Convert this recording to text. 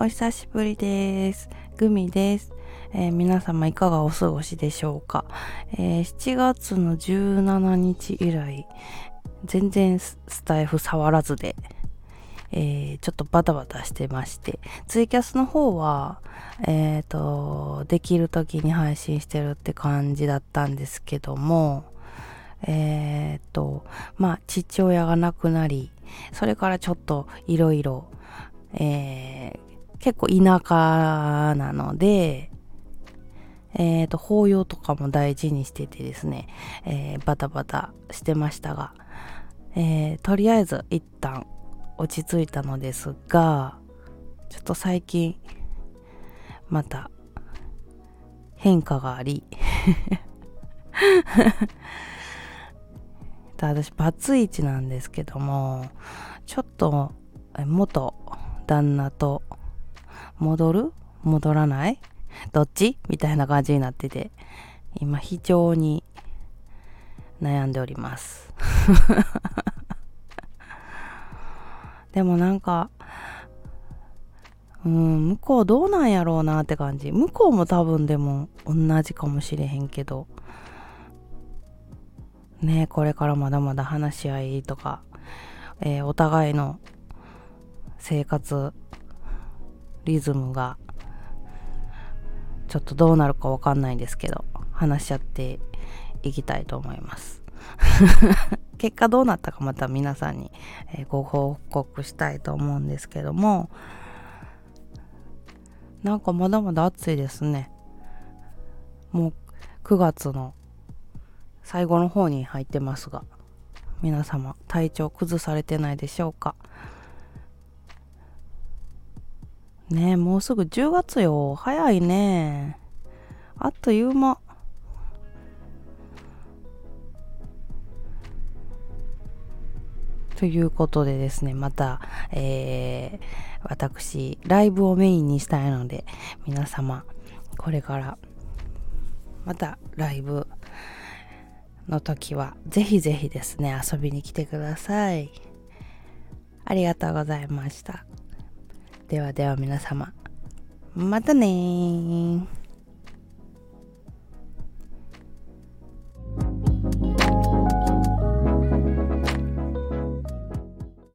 お久しぶりです。グミです。えー、皆様いかがお過ごしでしょうか、えー、7月の17日以来、全然スタイフ触らずで、えー、ちょっとバタバタしてまして、ツイキャスの方は、えっ、と、できる時に配信してるって感じだったんですけども、えっ、と、まあ、父親が亡くなり、それからちょっといろいろ、え結構田舎なので、えっ、ー、と、法要とかも大事にしててですね、えー、バタバタしてましたが、えー、とりあえず一旦落ち着いたのですが、ちょっと最近、また変化があり 私バツイチなんですけどもちょっと元旦那と戻る？戻らない？どっち？みたいな感じになってて、今非常に悩んでおります。でもなんか、うん、向こうどうなんやろうなって感じ。向こうも多分でも同じかもしれへんけど、ねこれからまだまだ話し合いとか、えー、お互いの生活リズムがちょっとどうなるかわかんないんですけど話し合っていきたいと思います。結果どうなったかまた皆さんに、えご報告したいと思うんですけどもなんかまだまだ暑いですね。もう9月の最後の方に入ってますが皆様体調崩されてないでしょうか？ねえ、もうすぐ10月よ。早いね。あっという間。ということでですね、また、えー、私、ライブをメインにしたいので、皆様、これから、またライブの時は、ぜひぜひですね、遊びに来てください。ありがとうございました。ではでは皆様、またね